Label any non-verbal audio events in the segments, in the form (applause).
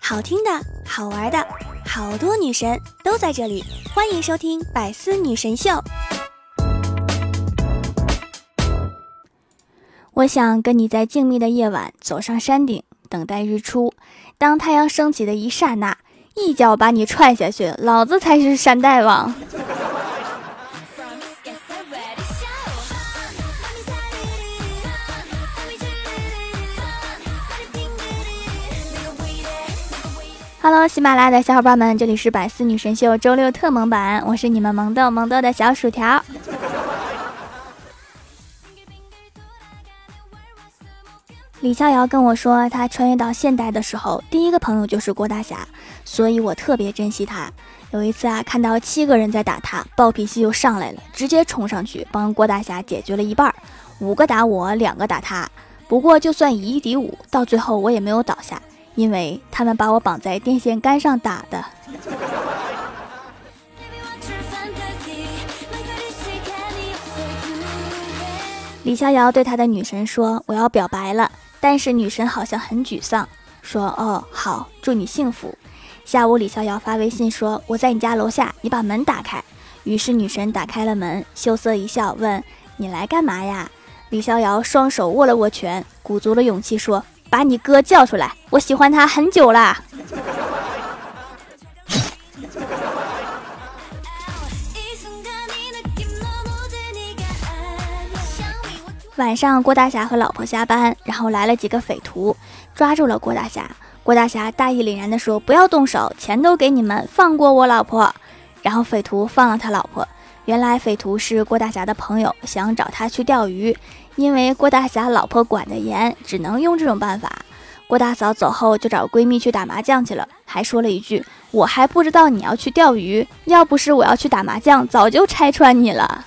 好听的，好玩的，好多女神都在这里，欢迎收听《百思女神秀》。我想跟你在静谧的夜晚走上山顶，等待日出。当太阳升起的一刹那，一脚把你踹下去，老子才是山大王。Hello，喜马拉雅的小伙伴们，这里是百思女神秀周六特萌版，我是你们萌豆萌豆的小薯条。李逍遥跟我说，他穿越到现代的时候，第一个朋友就是郭大侠，所以我特别珍惜他。有一次啊，看到七个人在打他，暴脾气又上来了，直接冲上去帮郭大侠解决了一半，五个打我，两个打他。不过就算以一敌五，到最后我也没有倒下。因为他们把我绑在电线杆上打的。李逍遥对他的女神说：“我要表白了。”但是女神好像很沮丧，说：“哦，好，祝你幸福。”下午，李逍遥发微信说：“我在你家楼下，你把门打开。”于是女神打开了门，羞涩一笑，问：“你来干嘛呀？”李逍遥双手握了握拳，鼓足了勇气说。把你哥叫出来，我喜欢他很久啦。晚上，郭大侠和老婆下班，然后来了几个匪徒，抓住了郭大侠。郭大侠大义凛然地说：“不要动手，钱都给你们，放过我老婆。”然后匪徒放了他老婆。原来匪徒是郭大侠的朋友，想找他去钓鱼。因为郭大侠老婆管得严，只能用这种办法。郭大嫂走后，就找闺蜜去打麻将去了，还说了一句：“我还不知道你要去钓鱼，要不是我要去打麻将，早就拆穿你了。”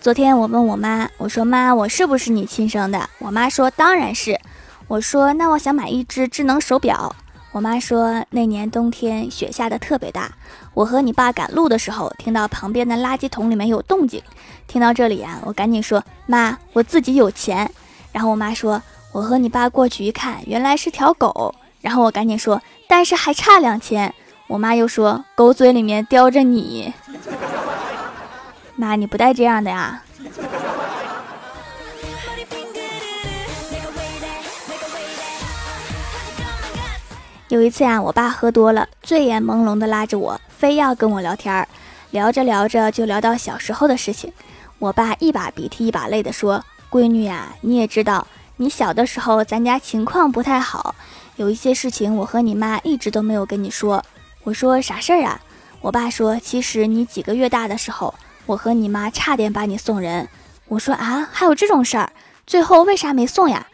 昨天我问我妈，我说：“妈，我是不是你亲生的？”我妈说：“当然是。”我说：“那我想买一只智能手表。”我妈说，那年冬天雪下的特别大，我和你爸赶路的时候，听到旁边的垃圾桶里面有动静。听到这里啊，我赶紧说：“妈，我自己有钱。”然后我妈说：“我和你爸过去一看，原来是条狗。”然后我赶紧说：“但是还差两千。”我妈又说：“狗嘴里面叼着你。”妈，你不带这样的呀。有一次呀，我爸喝多了，醉眼朦胧的拉着我，非要跟我聊天儿。聊着聊着就聊到小时候的事情。我爸一把鼻涕一把泪的说：“闺女呀，你也知道，你小的时候咱家情况不太好，有一些事情我和你妈一直都没有跟你说。”我说：“啥事儿啊？”我爸说：“其实你几个月大的时候，我和你妈差点把你送人。”我说：“啊，还有这种事儿？最后为啥没送呀？”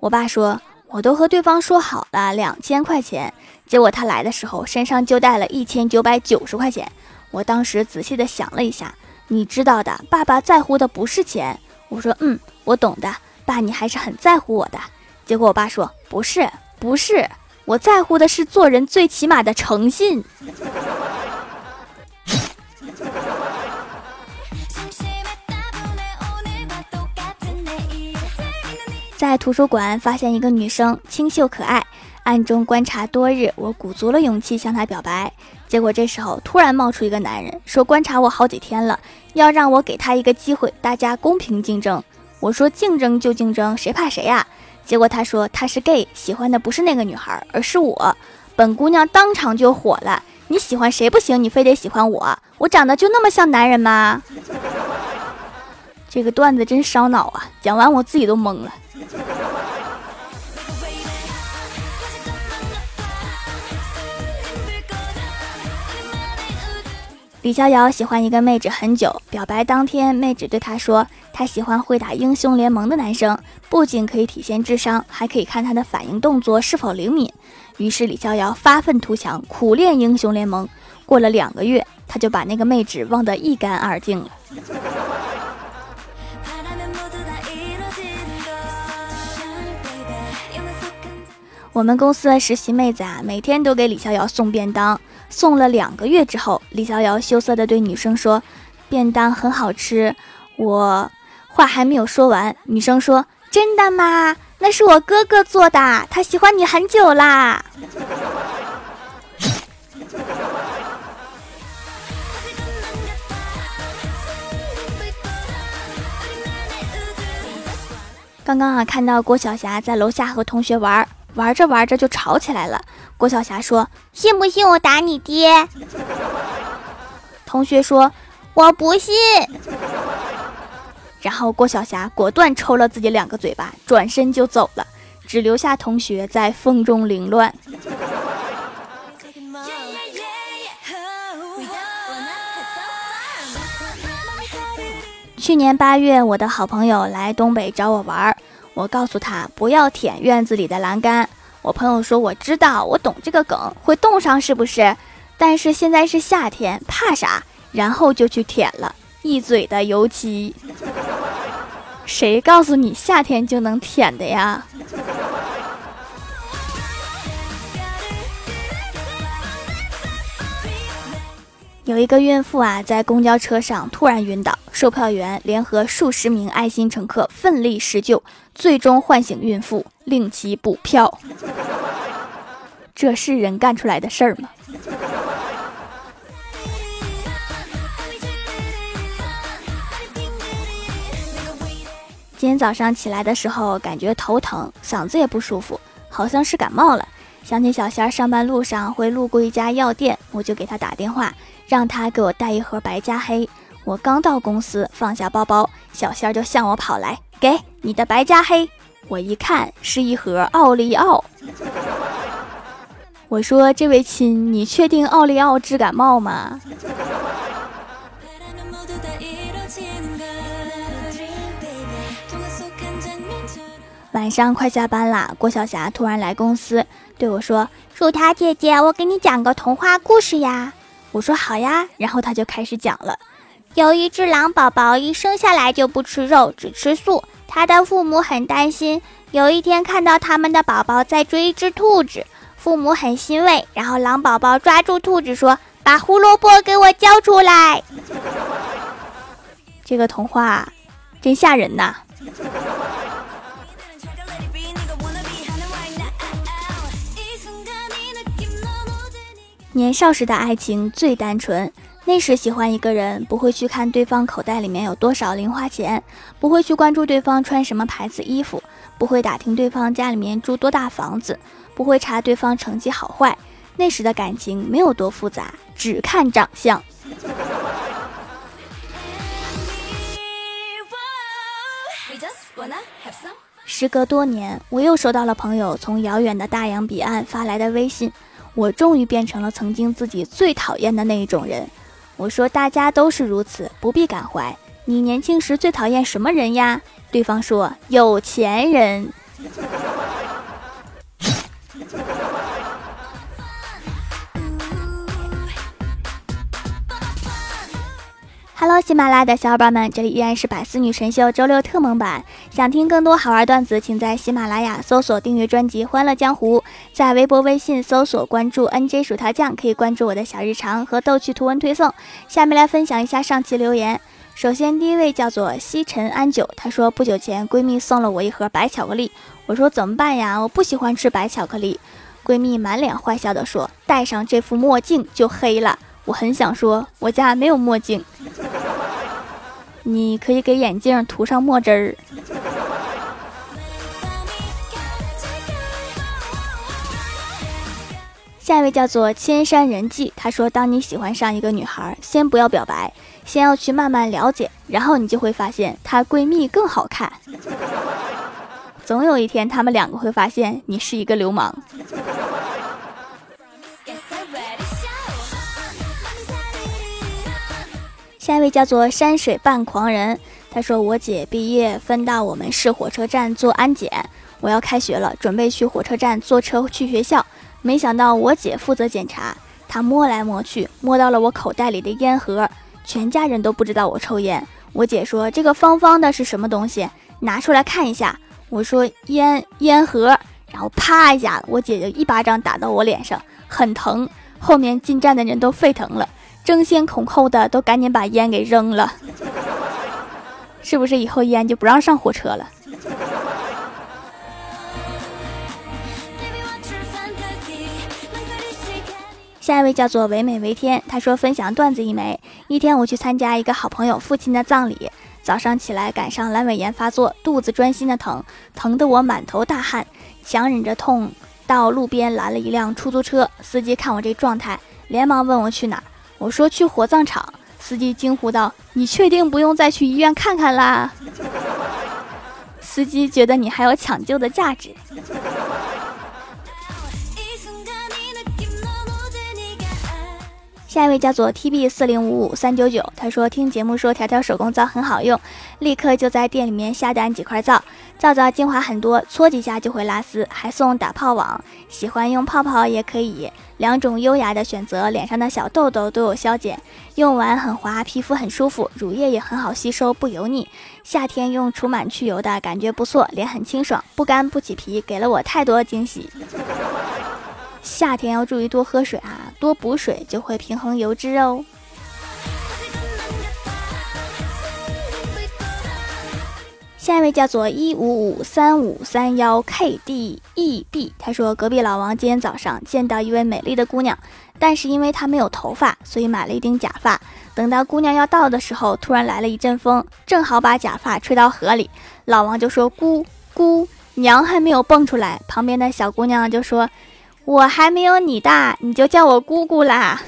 我爸说。我都和对方说好了两千块钱，结果他来的时候身上就带了一千九百九十块钱。我当时仔细的想了一下，你知道的，爸爸在乎的不是钱。我说，嗯，我懂的，爸，你还是很在乎我的。结果我爸说，不是，不是，我在乎的是做人最起码的诚信。在图书馆发现一个女生清秀可爱，暗中观察多日，我鼓足了勇气向她表白。结果这时候突然冒出一个男人，说观察我好几天了，要让我给他一个机会，大家公平竞争。我说竞争就竞争，谁怕谁呀？结果他说他是 gay，喜欢的不是那个女孩，而是我。本姑娘当场就火了，你喜欢谁不行，你非得喜欢我？我长得就那么像男人吗？这个段子真烧脑啊！讲完我自己都懵了。(laughs) 李逍遥喜欢一个妹纸很久，表白当天，妹纸对他说，他喜欢会打英雄联盟的男生，不仅可以体现智商，还可以看他的反应动作是否灵敏。于是李逍遥发愤图强，苦练英雄联盟。过了两个月，他就把那个妹纸忘得一干二净了。我们公司的实习妹子啊，每天都给李逍遥送便当。送了两个月之后，李逍遥羞涩地对女生说：“便当很好吃。我话还没有说完，女生说：“真的吗？那是我哥哥做的，他喜欢你很久啦。” (laughs) 刚刚啊，看到郭晓霞在楼下和同学玩，玩着玩着就吵起来了。郭晓霞说：“信不信我打你爹？”同学说：“我不信。”然后郭晓霞果断抽了自己两个嘴巴，转身就走了，只留下同学在风中凌乱。去年八月，我的好朋友来东北找我玩儿，我告诉他不要舔院子里的栏杆。我朋友说：“我知道，我懂这个梗，会冻伤是不是？但是现在是夏天，怕啥？”然后就去舔了一嘴的油漆。(laughs) 谁告诉你夏天就能舔的呀？有一个孕妇啊，在公交车上突然晕倒，售票员联合数十名爱心乘客奋力施救，最终唤醒孕妇，令其补票。(laughs) 这是人干出来的事儿吗？今天早上起来的时候，感觉头疼，嗓子也不舒服，好像是感冒了。想起小仙儿上班路上会路过一家药店，我就给他打电话。让他给我带一盒白加黑。我刚到公司，放下包包，小仙儿就向我跑来，给你的白加黑。我一看是一盒奥利奥。我说：“这位亲，你确定奥利奥治感冒吗？”晚上快下班啦，郭晓霞突然来公司对我说：“薯条姐姐，我给你讲个童话故事呀。”我说好呀，然后她就开始讲了。有一只狼宝宝，一生下来就不吃肉，只吃素。他的父母很担心。有一天看到他们的宝宝在追一只兔子，父母很欣慰。然后狼宝宝抓住兔子说：“把胡萝卜给我交出来。”这个童话真吓人呐！年少时的爱情最单纯，那时喜欢一个人，不会去看对方口袋里面有多少零花钱，不会去关注对方穿什么牌子衣服，不会打听对方家里面住多大房子，不会查对方成绩好坏。那时的感情没有多复杂，只看长相。时隔多年，我又收到了朋友从遥远的大洋彼岸发来的微信。我终于变成了曾经自己最讨厌的那一种人。我说大家都是如此，不必感怀。你年轻时最讨厌什么人呀？对方说有钱人。Hello，喜马拉雅的小伙伴们，这里依然是百思女神秀周六特蒙版。想听更多好玩段子，请在喜马拉雅搜索订阅专辑《欢乐江湖》，在微博、微信搜索关注 NJ 薯条酱，可以关注我的小日常和逗趣图文推送。下面来分享一下上期留言。首先，第一位叫做西尘安九，他说不久前闺蜜送了我一盒白巧克力，我说怎么办呀？我不喜欢吃白巧克力。闺蜜满脸坏笑的说：“戴上这副墨镜就黑了。”我很想说，我家没有墨镜。(laughs) 你可以给眼镜涂上墨汁儿。下一位叫做千山人迹，他说：“当你喜欢上一个女孩，先不要表白，先要去慢慢了解，然后你就会发现她闺蜜更好看。(laughs) 总有一天，他们两个会发现你是一个流氓。”下一位叫做山水半狂人，他说：“我姐毕业分到我们市火车站做安检，我要开学了，准备去火车站坐车去学校。没想到我姐负责检查，她摸来摸去，摸到了我口袋里的烟盒，全家人都不知道我抽烟。我姐说这个方方的是什么东西？拿出来看一下。我说烟烟盒，然后啪一下，我姐就一巴掌打到我脸上，很疼。后面进站的人都沸腾了。”争先恐后的都赶紧把烟给扔了，(laughs) 是不是以后烟就不让上火车了？下一位叫做唯美为天，他说分享段子一枚。一天我去参加一个好朋友父亲的葬礼，早上起来赶上阑尾炎发作，肚子钻心的疼，疼得我满头大汗，强忍着痛到路边拦了一辆出租车。司机看我这状态，连忙问我去哪儿。我说去火葬场。司机惊呼道：“你确定不用再去医院看看啦？” (laughs) 司机觉得你还有抢救的价值。下一位叫做 T B 四零五五三九九，他说听节目说条条手工皂很好用，立刻就在店里面下单几块皂。皂皂精华很多，搓几下就会拉丝，还送打泡网。喜欢用泡泡也可以，两种优雅的选择，脸上的小痘痘都有消减，用完很滑，皮肤很舒服，乳液也很好吸收，不油腻。夏天用除螨去油的感觉不错，脸很清爽，不干不起皮，给了我太多惊喜。(laughs) 夏天要注意多喝水啊，多补水就会平衡油脂哦。下一位叫做一五五三五三幺 K D E B，他说隔壁老王今天早上见到一位美丽的姑娘，但是因为她没有头发，所以买了一顶假发。等到姑娘要到的时候，突然来了一阵风，正好把假发吹到河里。老王就说：“姑姑娘还没有蹦出来。”旁边的小姑娘就说。我还没有你大，你就叫我姑姑啦。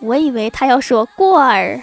我以为他要说过儿。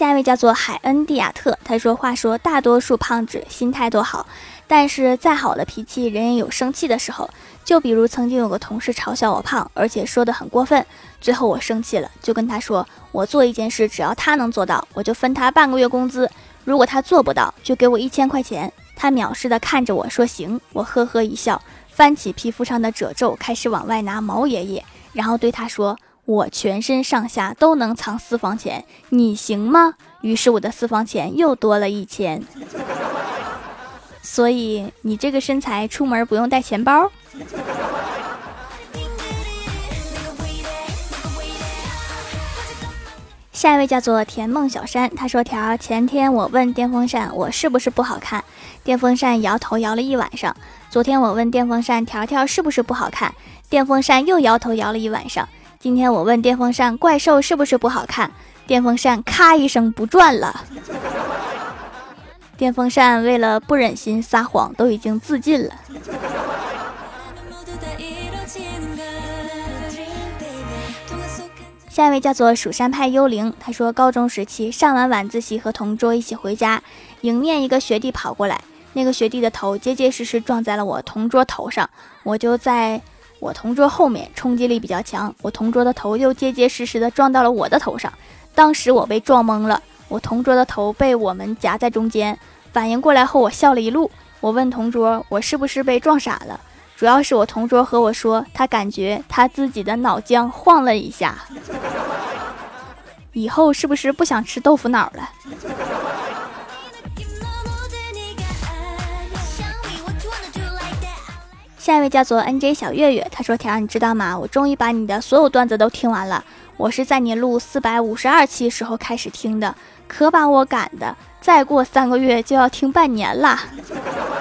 下一位叫做海恩蒂亚特，他说：“话说大多数胖子心态都好，但是再好的脾气，人也有生气的时候。就比如曾经有个同事嘲笑我胖，而且说的很过分，最后我生气了，就跟他说：我做一件事，只要他能做到，我就分他半个月工资；如果他做不到，就给我一千块钱。他藐视的看着我说：行。我呵呵一笑，翻起皮肤上的褶皱，开始往外拿毛爷爷，然后对他说。”我全身上下都能藏私房钱，你行吗？于是我的私房钱又多了一千。所以你这个身材出门不用带钱包。下一位叫做甜梦小山，他说：“条前天我问电风扇我是不是不好看，电风扇摇头摇了一晚上。昨天我问电风扇条条是不是不好看，电风扇又摇头摇了一晚上。”今天我问电风扇怪兽是不是不好看，电风扇咔一声不转了。(laughs) 电风扇为了不忍心撒谎，都已经自尽了。下一位叫做蜀山派幽灵，他说高中时期上完晚自习和同桌一起回家，迎面一个学弟跑过来，那个学弟的头结结实实撞在了我同桌头上，我就在。我同桌后面冲击力比较强，我同桌的头又结结实实的撞到了我的头上，当时我被撞懵了，我同桌的头被我们夹在中间，反应过来后我笑了一路，我问同桌我是不是被撞傻了，主要是我同桌和我说他感觉他自己的脑浆晃了一下，(laughs) 以后是不是不想吃豆腐脑了？下一位叫做 N J 小月月，他说：“条，你知道吗？我终于把你的所有段子都听完了。我是在你录四百五十二期时候开始听的，可把我赶的，再过三个月就要听半年了，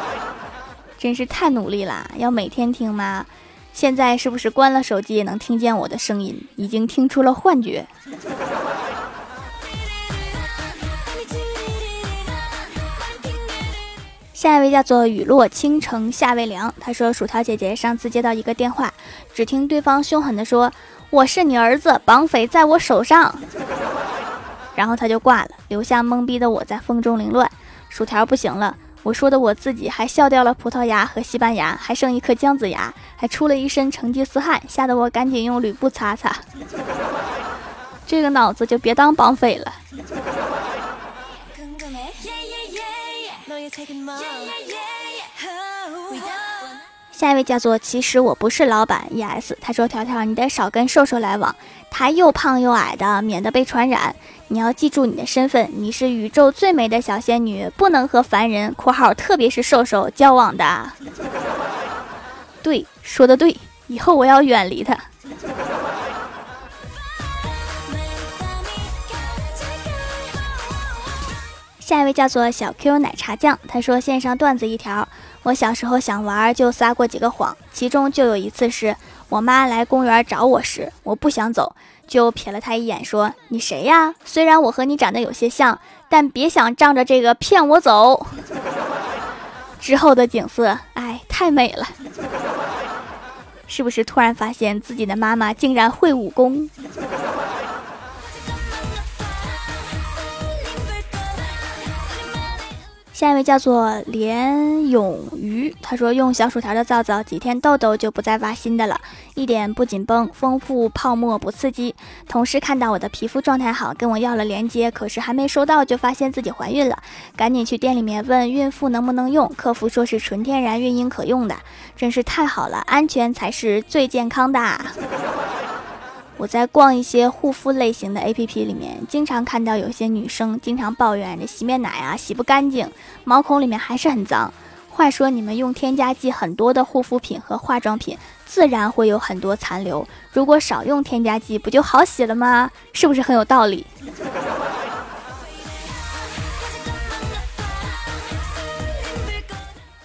(laughs) 真是太努力了。要每天听吗？现在是不是关了手机也能听见我的声音？已经听出了幻觉。”下一位叫做雨落倾城夏未凉，他说：“薯条姐姐上次接到一个电话，只听对方凶狠地说：‘我是你儿子，绑匪在我手上。’然后他就挂了，留下懵逼的我在风中凌乱。薯条不行了，我说的我自己还笑掉了葡萄牙和西班牙，还剩一颗姜子牙，还出了一身成吉思汗，吓得我赶紧用吕布擦擦。这个脑子就别当绑匪了。”下一位叫做其实我不是老板 ES，他说条条你得少跟瘦瘦来往，他又胖又矮的，免得被传染。你要记住你的身份，你是宇宙最美的小仙女，不能和凡人（括号特别是瘦瘦）交往的。(laughs) 对，说的对，以后我要远离他。下一位叫做小 Q 奶茶酱，他说线上段子一条。我小时候想玩，就撒过几个谎，其中就有一次是我妈来公园找我时，我不想走，就瞥了她一眼，说：“你谁呀？虽然我和你长得有些像，但别想仗着这个骗我走。”之后的景色，哎，太美了，是不是突然发现自己的妈妈竟然会武功？下一位叫做连永瑜，他说用小薯条的皂皂，几天痘痘就不再挖新的了，一点不紧绷，丰富泡沫不刺激。同事看到我的皮肤状态好，跟我要了链接，可是还没收到就发现自己怀孕了，赶紧去店里面问孕妇能不能用，客服说是纯天然孕婴可用的，真是太好了，安全才是最健康的。我在逛一些护肤类型的 A P P 里面，经常看到有些女生经常抱怨这洗面奶啊洗不干净，毛孔里面还是很脏。话说你们用添加剂很多的护肤品和化妆品，自然会有很多残留。如果少用添加剂，不就好洗了吗？是不是很有道理？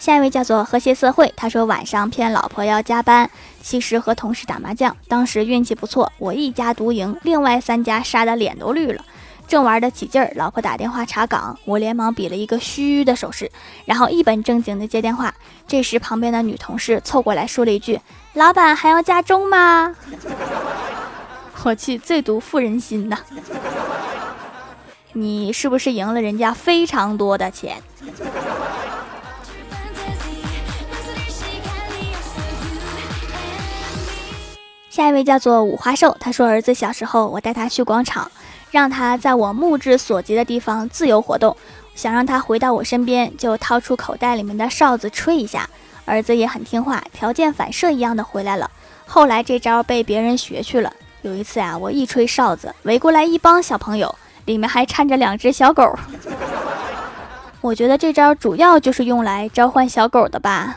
下一位叫做和谐社会，他说晚上骗老婆要加班，其实和同事打麻将，当时运气不错，我一家独赢，另外三家杀的脸都绿了，正玩得起劲儿，老婆打电话查岗，我连忙比了一个嘘的手势，然后一本正经的接电话。这时旁边的女同事凑过来说了一句：“老板还要加钟吗？” (laughs) 我去，最毒妇人心呐！你是不是赢了人家非常多的钱？下一位叫做五花兽，他说：“儿子小时候，我带他去广场，让他在我目之所及的地方自由活动，想让他回到我身边，就掏出口袋里面的哨子吹一下。儿子也很听话，条件反射一样的回来了。后来这招被别人学去了。有一次啊，我一吹哨子，围过来一帮小朋友，里面还掺着两只小狗。(laughs) 我觉得这招主要就是用来召唤小狗的吧。”